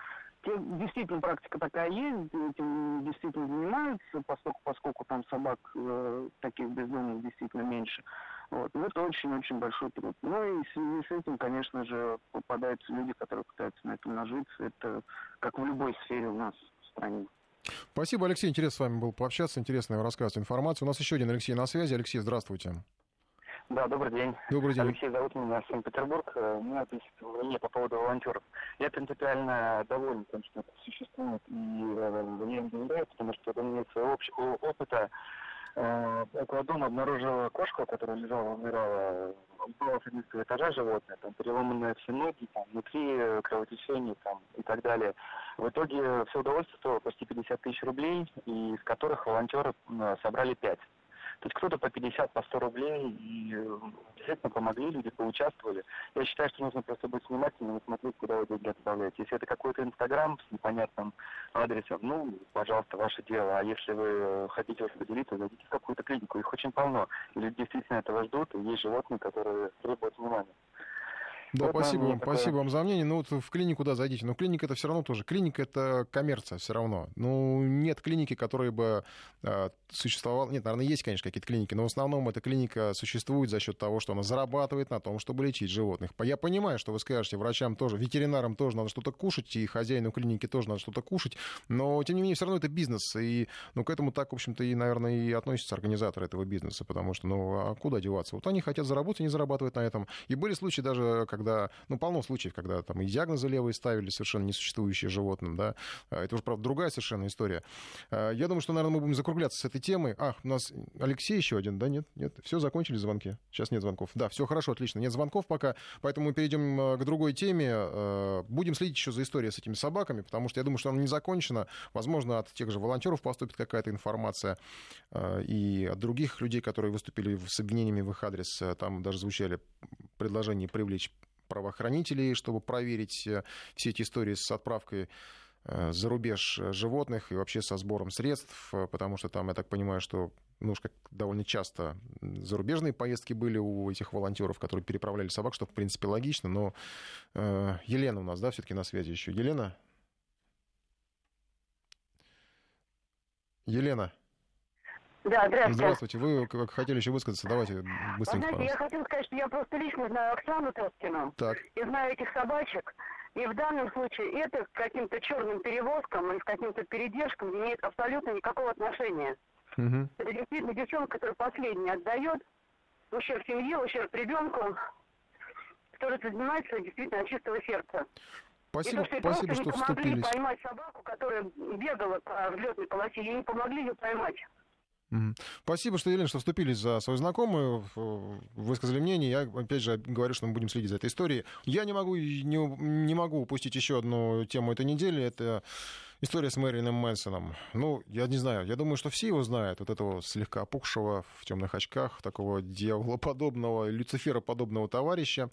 действительно практика такая есть, этим действительно занимаются, поскольку, поскольку там собак э, таких бездомных действительно меньше. Вот. Но это очень-очень большой труд. Ну и в связи с этим, конечно же, попадаются люди, которые пытаются на этом нажиться. Это как в любой сфере у нас в стране. Спасибо, Алексей. Интересно с вами было пообщаться. Интересно рассказывать информацию. У нас еще один Алексей на связи. Алексей, здравствуйте. Да, добрый день. Добрый день. Алексей зовут меня, Санкт-Петербург. Э, у меня мнение по поводу волонтеров. Я принципиально доволен тем, что это существует, и э, я им доверяю, потому что это нет своего общего опыта. Э, дома обнаружила кошку, которая лежала, умирала, упала с одиннадцатого этажа животное, там переломанные все ноги, там внутри кровотечение там, и так далее. В итоге все удовольствие стоило почти 50 тысяч рублей, из которых волонтеры собрали 5. То есть кто-то по 50, по 100 рублей, и э, действительно помогли, люди поучаствовали. Я считаю, что нужно просто быть внимательным и смотреть, куда вы деньги отправляете. Если это какой-то Инстаграм с непонятным адресом, ну, пожалуйста, ваше дело. А если вы хотите вас поделиться, зайдите в какую-то клинику. Их очень полно. И люди действительно этого ждут, и есть животные, которые требуют внимания. Да, вот спасибо вам, такое... спасибо вам за мнение. Ну, вот в клинику, да, зайдите. Но клиника это все равно тоже. Клиника это коммерция все равно. Ну, нет клиники, которая бы э, существовала. Нет, наверное, есть, конечно, какие-то клиники, но в основном эта клиника существует за счет того, что она зарабатывает на том, чтобы лечить животных. Я понимаю, что вы скажете, врачам тоже, ветеринарам тоже надо что-то кушать, и хозяину клиники тоже надо что-то кушать, но, тем не менее, все равно это бизнес. И, ну, к этому так, в общем-то, и, наверное, и относятся организаторы этого бизнеса, потому что, ну, а куда деваться? Вот они хотят заработать, они зарабатывают на этом. И были случаи даже, когда когда, ну, полно случаев, когда там и диагнозы левые ставили, совершенно несуществующие животным, да, а, это уже, правда, другая совершенно история. А, я думаю, что, наверное, мы будем закругляться с этой темой. Ах, у нас Алексей еще один, да, нет? Нет, все, закончили звонки? Сейчас нет звонков. Да, все хорошо, отлично, нет звонков пока, поэтому мы перейдем а, к другой теме. Будем следить еще за историей с этими собаками, потому что я думаю, что она не закончена. Возможно, от тех же волонтеров поступит какая-то информация и от других людей, которые выступили с обвинениями в их адрес. Там даже звучали предложения привлечь правоохранителей, чтобы проверить э, все эти истории с отправкой э, за рубеж э, животных и вообще со сбором средств, потому что там, я так понимаю, что ну, как довольно часто зарубежные поездки были у этих волонтеров, которые переправляли собак, что, в принципе, логично, но Елена у нас, да, все-таки на связи еще. Елена? Елена? Да, здравствуйте. Здравствуйте. Вы как хотели еще высказаться, давайте быстренько, знаете, я хотела сказать, что я просто лично знаю Оксану Тоскину. Так. И знаю этих собачек. И в данном случае это к каким-то черным перевозкам или к каким-то передержкам не имеет абсолютно никакого отношения. Угу. Это действительно девчонка, которая последняя отдает ущерб семье, ущерб ребенку, который занимается действительно от чистого сердца. Спасибо, и то, что спасибо, что не помогли вступились. поймать собаку, которая бегала по взлетной полосе, ей не помогли ее поймать. Спасибо, что, Елена, что вступились за свою знакомую, высказали мнение. Я, опять же, говорю, что мы будем следить за этой историей. Я не могу, не, не могу упустить еще одну тему этой недели. Это История с Мэрилином Мэнсоном. Ну, я не знаю, я думаю, что все его знают. Вот этого слегка опухшего в темных очках, такого дьяволоподобного, люцифероподобного товарища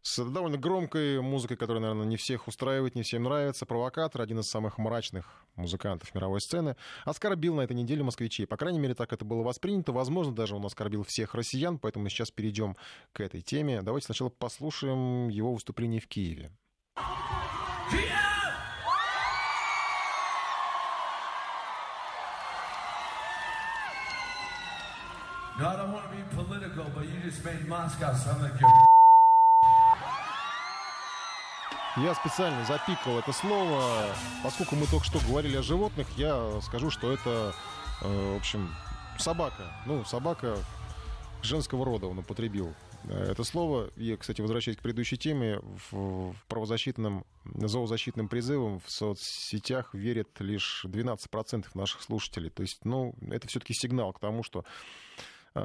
с довольно громкой музыкой, которая, наверное, не всех устраивает, не всем нравится. Провокатор, один из самых мрачных музыкантов мировой сцены. Оскорбил на этой неделе москвичей. По крайней мере, так это было воспринято. Возможно, даже он оскорбил всех россиян, поэтому сейчас перейдем к этой теме. Давайте сначала послушаем его выступление в Киеве. Yeah! No, I don't want to be political, but you just made Moscow sound like you're... Я специально запикал это слово, поскольку мы только что говорили о животных, я скажу, что это, э, в общем, собака. Ну, собака женского рода он употребил. Э, это слово, и, кстати, возвращаясь к предыдущей теме, в правозащитным, зоозащитным призывам в соцсетях верят лишь 12% наших слушателей. То есть, ну, это все-таки сигнал к тому, что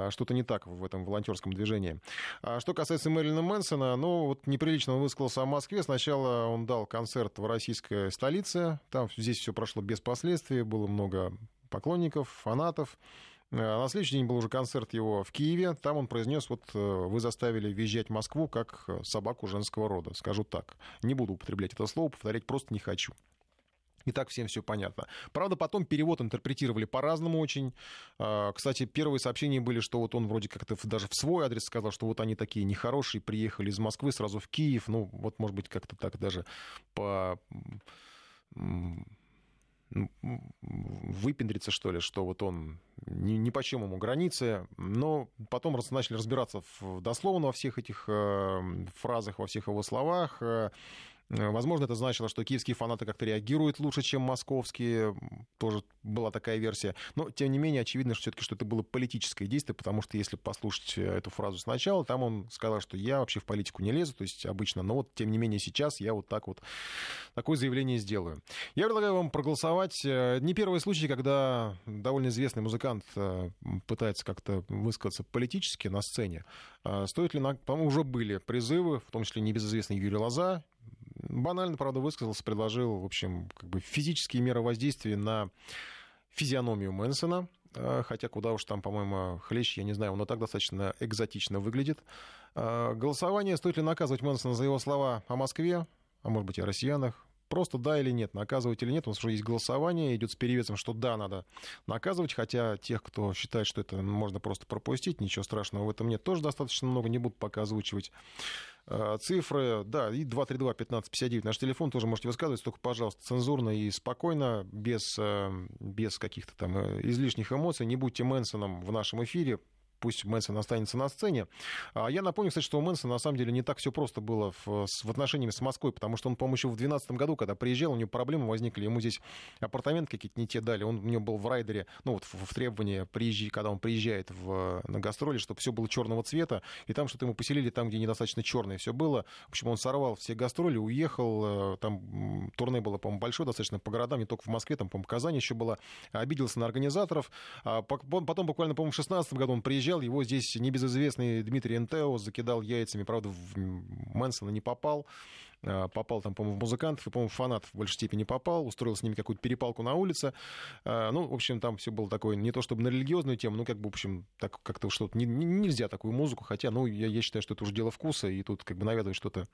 что-то не так в этом волонтерском движении. А что касается Мэрилина Мэнсона, ну, вот неприлично он высказался о Москве. Сначала он дал концерт в российской столице. Там здесь все прошло без последствий. Было много поклонников, фанатов. А на следующий день был уже концерт его в Киеве. Там он произнес, вот э, вы заставили визжать Москву как собаку женского рода. Скажу так. Не буду употреблять это слово, повторять просто не хочу. И так всем все понятно. Правда, потом перевод интерпретировали по-разному очень. А, кстати, первые сообщения были, что вот он вроде как-то даже в свой адрес сказал, что вот они такие нехорошие, приехали из Москвы сразу в Киев. Ну, вот, может быть, как-то так даже по выпендриться, что ли, что вот он ни, ни по чем ему границы, но потом начали разбираться в, дословно во всех этих э, фразах, во всех его словах, э, возможно, это значило, что киевские фанаты как-то реагируют лучше, чем московские. Тоже была такая версия. Но, тем не менее, очевидно, что все-таки что это было политическое действие, потому что если послушать э, эту фразу сначала, там он сказал, что я вообще в политику не лезу, то есть обычно, но вот, тем не менее, сейчас я вот так вот такое заявление сделаю. Я предлагаю вам проголосовать. Э, не первый случай, когда довольно известный музыкант пытается как-то высказаться политически на сцене. Стоит ли, по-моему, уже были призывы, в том числе небезызвестный Юрий Лоза, банально, правда, высказался, предложил, в общем, как бы физические меры воздействия на физиономию Мэнсона, э, хотя куда уж там, по-моему, хлещ, я не знаю, он и так достаточно экзотично выглядит. Э, голосование, стоит ли наказывать Мэнсона за его слова о Москве, а может быть и о россиянах, Просто да или нет, наказывать или нет. У нас уже есть голосование, идет с перевесом, что да, надо наказывать, хотя тех, кто считает, что это можно просто пропустить, ничего страшного в этом нет, тоже достаточно много, не буду пока озвучивать цифры. Да, и 232-1559 наш телефон, тоже можете высказывать, только, пожалуйста, цензурно и спокойно, без, э, без каких-то там э, излишних эмоций. Не будьте Мэнсоном в нашем эфире, пусть Мэнсон останется на сцене. А я напомню, кстати, что у Мэнсона на самом деле не так все просто было в, в отношении с Москвой, потому что он, по-моему, еще в 2012 году, когда приезжал, у него проблемы возникли, ему здесь апартаменты какие-то не те дали, он у него был в райдере, ну вот в, в требовании, приезжи, когда он приезжает в, на гастроли, чтобы все было черного цвета, и там что-то ему поселили там, где недостаточно черное все было. В общем, он сорвал все гастроли, уехал, э, там турне было, по-моему, большое достаточно по городам, не только в Москве, там, по-моему, Казани еще было, обиделся на организаторов. А потом, буквально, по-моему, в 2016 году он приезжал, приезжал, его здесь небезызвестный Дмитрий Энтео закидал яйцами, правда, в Мэнсона не попал. А, попал там, по-моему, в музыкантов, и, по-моему, в фанатов в большей степени попал, устроил с ними какую-то перепалку на улице. А, ну, в общем, там все было такое, не то чтобы на религиозную тему, ну, как бы, в общем, так как-то что-то, не, нельзя такую музыку, хотя, ну, я, я считаю, что это уже дело вкуса, и тут как бы навязывать что-то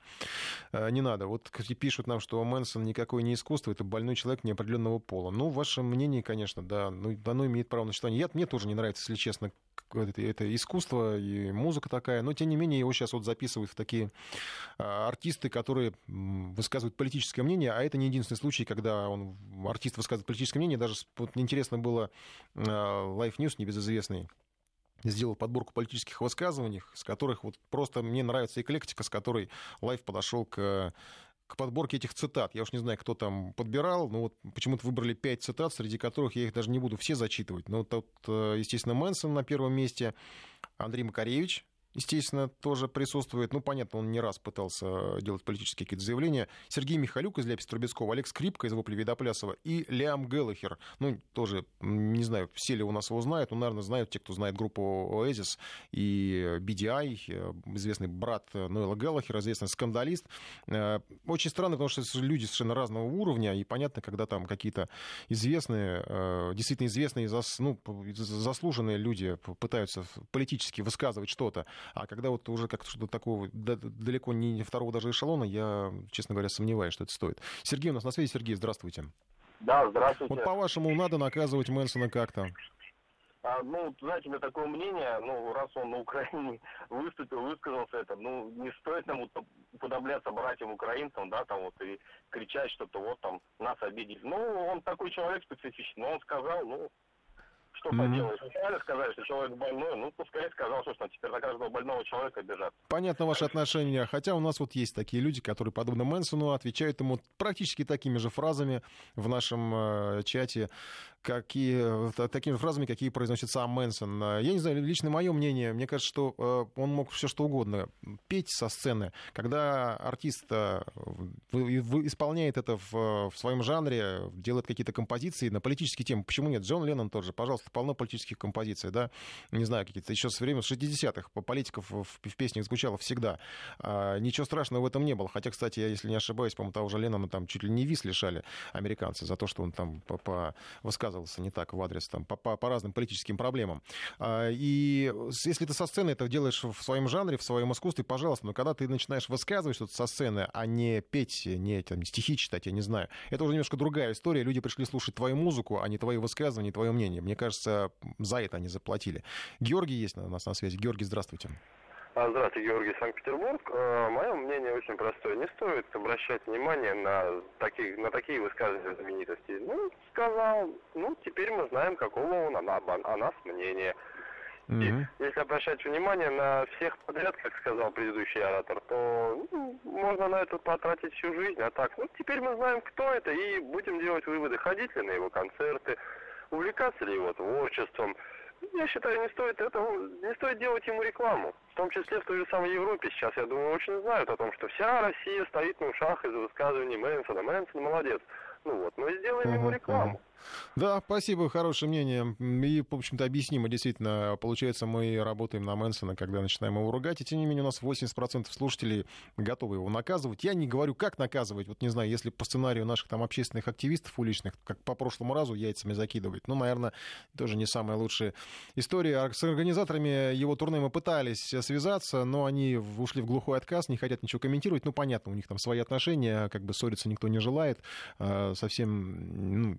а, не надо. Вот пишут нам, что Мэнсон никакое не искусство, это больной человек неопределенного пола. Ну, ваше мнение, конечно, да, ну, оно имеет право на существование. Я, мне тоже не нравится, если честно, это, это искусство и музыка такая, но тем не менее его сейчас вот записывают в такие артисты, которые высказывают политическое мнение, а это не единственный случай, когда он, артист высказывает политическое мнение, даже вот, интересно было а, Life News, небезызвестный, сделал подборку политических высказываний, с которых вот просто мне нравится эклектика, с которой Life подошел к к подборке этих цитат. Я уж не знаю, кто там подбирал, но вот почему-то выбрали пять цитат, среди которых я их даже не буду все зачитывать. Ну, тут, э, естественно, Мэнсон на первом месте, Андрей Макаревич, естественно, тоже присутствует. Ну, понятно, он не раз пытался делать политические какие-то заявления. Сергей Михалок из Ляписа Трубецкого, Олег Скрипка из «Вопли Видоплясова» и Лиам Галлахер. Ну, тоже, не знаю, все ли у нас его знают, но, наверное, знают те, кто знает группу Oasis и BDI, э, известный брат Ноэла Геллахера, известный скандалист. Э, очень странно, потому что люди совершенно разного уровня, и понятно, когда там какие-то известные, э, действительно известные, ну, заслуженные люди пытаются политически высказывать что-то, а когда вот уже как-то что-то такого далеко не второго даже эшелона, я, честно говоря, сомневаюсь, что это стоит. Сергей у нас на связи. Сергей, здравствуйте. Да, здравствуйте. Вот по-вашему, надо наказывать Мэнсона как-то? А, ну, знаете, у меня такое мнение, ну, раз он на Украине выступил, высказался это, ну, не стоит нам уподобляться братьям украинцам, да, там вот, и кричать что-то, вот там, нас обидели. Ну, он такой человек специфичный, но он сказал, ну, что mm-hmm. поделаешь? Сказали, что человек больной, ну, пускай сказал, что теперь на каждого больного человека бежать. Понятно ваше отношение, хотя у нас вот есть такие люди, которые, подобно Мэнсону, отвечают ему практически такими же фразами в нашем э, чате, какие, такими фразами, какие произносит сам Мэнсон. Я не знаю, лично мое мнение, мне кажется, что э, он мог все что угодно петь со сцены. Когда артист исполняет это в, своем жанре, делает какие-то композиции на политические темы, почему нет? Джон Леннон тот же, пожалуйста, полно политических композиций, да, не знаю, какие-то еще со времен 60-х политиков в, в песнях звучало всегда. А, ничего страшного в этом не было. Хотя, кстати, я, если не ошибаюсь, по-моему, того же Леннона там чуть ли не вис лишали американцы за то, что он там по, по высказывал высказывался не так в адрес там, по, по, по разным политическим проблемам. А, и если ты со сцены это делаешь в своем жанре, в своем искусстве, пожалуйста, но когда ты начинаешь высказывать что-то со сцены, а не петь, не там, стихи читать, я не знаю, это уже немножко другая история. Люди пришли слушать твою музыку, а не твои высказывания, твое мнение. Мне кажется, за это они заплатили. Георгий есть у нас на связи. Георгий, здравствуйте. А, здравствуйте, Георгий, Санкт-Петербург. А, мое мнение очень простое. Не стоит обращать внимание на такие, на такие высказывания знаменитостей. Ну, сказал, ну, теперь мы знаем, какого он, она, о нас мнение. И если обращать внимание на всех подряд, как сказал предыдущий оратор, то ну, можно на это потратить всю жизнь. А так, ну, теперь мы знаем, кто это, и будем делать выводы, ходить ли на его концерты, увлекаться ли его творчеством. Я считаю, не стоит этого, не стоит делать ему рекламу. В том числе в той же самой Европе сейчас, я думаю, очень знают о том, что вся Россия стоит на ушах из-за высказываний Мэнсона. Мэнсон молодец. Ну вот, мы сделаем ему рекламу. Да, спасибо, хорошее мнение. И, в общем-то, объяснимо. Действительно, получается, мы работаем на Мэнсона, когда начинаем его ругать, и тем не менее у нас 80% слушателей готовы его наказывать. Я не говорю, как наказывать. Вот не знаю, если по сценарию наших там общественных активистов уличных, как по прошлому разу, яйцами закидывать. Ну, наверное, тоже не самая лучшая история. С организаторами его турне мы пытались связаться, но они ушли в глухой отказ, не хотят ничего комментировать. Ну, понятно, у них там свои отношения, как бы ссориться никто не желает. А, совсем ну,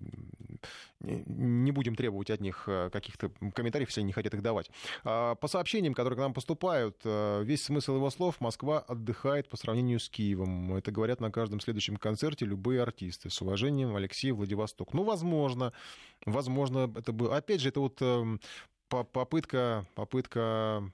не будем требовать от них э, каких-то комментариев, если они не хотят их давать. А, по сообщениям, которые к нам поступают, э, весь смысл его слов «Москва отдыхает по сравнению с Киевом». Это говорят на каждом следующем концерте любые артисты. С уважением, Алексей Владивосток. Ну, возможно, возможно, это было... Опять же, это вот эм, попытка, попытка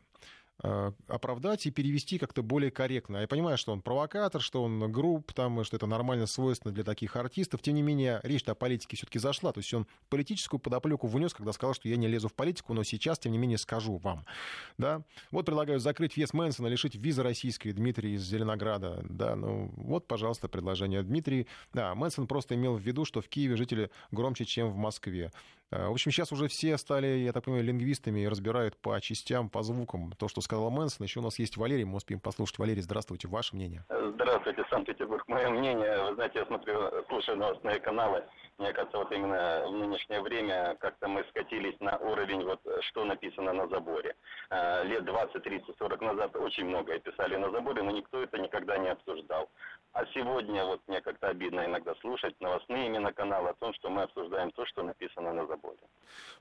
оправдать и перевести как-то более корректно. Я понимаю, что он провокатор, что он груб, там, что это нормально свойственно для таких артистов. Тем не менее, речь-то о политике все-таки зашла. То есть он политическую подоплеку внес, когда сказал, что я не лезу в политику, но сейчас, тем не менее, скажу вам. Да? Вот предлагаю закрыть въезд Мэнсона, лишить визы российской Дмитрий из Зеленограда. Да, ну вот, пожалуйста, предложение Дмитрий. Да, Мэнсон просто имел в виду, что в Киеве жители громче, чем в Москве. Э, в общем, сейчас уже все стали, я так понимаю, лингвистами и разбирают по частям, по звукам то, что сказал Мэнсон. Еще у нас есть Валерий, мы успеем послушать. Валерий, здравствуйте, ваше мнение. Здравствуйте, Санкт-Петербург. Мое мнение, вы знаете, я смотрю, слушаю новостные каналы. Мне кажется, вот именно в нынешнее время как-то мы скатились на уровень, вот что написано на заборе. Э, лет 20, 30, 40 назад очень многое писали на заборе, но никто это никогда не обсуждал. А сегодня вот мне как-то обидно иногда слушать новостные именно каналы о том, что мы обсуждаем то, что написано на заборе.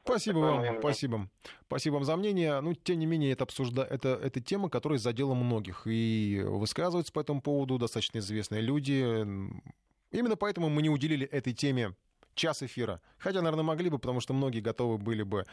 Спасибо вот вам, спасибо. Спасибо вам за мнение. Ну, тем не менее, это, обсужда... это, это тема, которая задела многих. И высказываются по этому поводу достаточно известные люди. Именно поэтому мы не уделили этой теме час эфира. Хотя, наверное, могли бы, потому что многие готовы были бы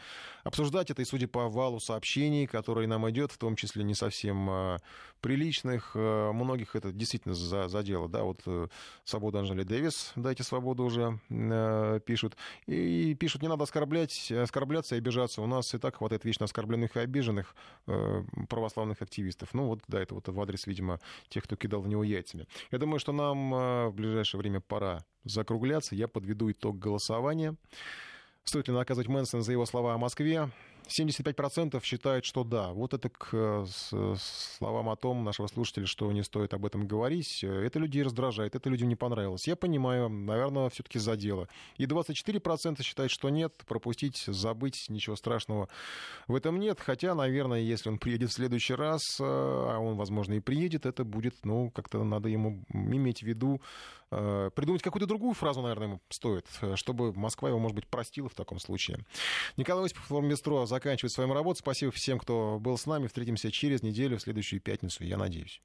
обсуждать это. И судя по валу сообщений, которые нам идет, в том числе не совсем э, приличных, э, многих это действительно задело. Да, вот э, свобода Анжели Дэвис, дайте свободу уже э, пишут. И, и пишут, не надо оскорблять, оскорбляться и обижаться. У нас и так хватает вечно оскорбленных и обиженных э, православных активистов. Ну вот, да, это вот в адрес, видимо, тех, кто кидал в него яйцами. Я думаю, что нам э, в ближайшее время пора закругляться. Я подведу итог голосования. Стоит ли наказывать Мэнсона за его слова о Москве? 75% считают, что да. Вот это к э, словам о том нашего слушателя, что не стоит об этом говорить. Это людей раздражает, это людям не понравилось. Я понимаю, наверное, все-таки за дело. И 24% считают, что нет, пропустить, забыть, ничего страшного в этом нет. Хотя, наверное, если он приедет в следующий раз, э, а он, возможно, и приедет, это будет, ну, как-то надо ему иметь в виду, э, придумать какую-то другую фразу, наверное, ему стоит, чтобы Москва его, может быть, простила в таком случае. Николай Осипов, Метро, заканчивает свою работу. Спасибо всем, кто был с нами. Встретимся через неделю, в следующую пятницу, я надеюсь.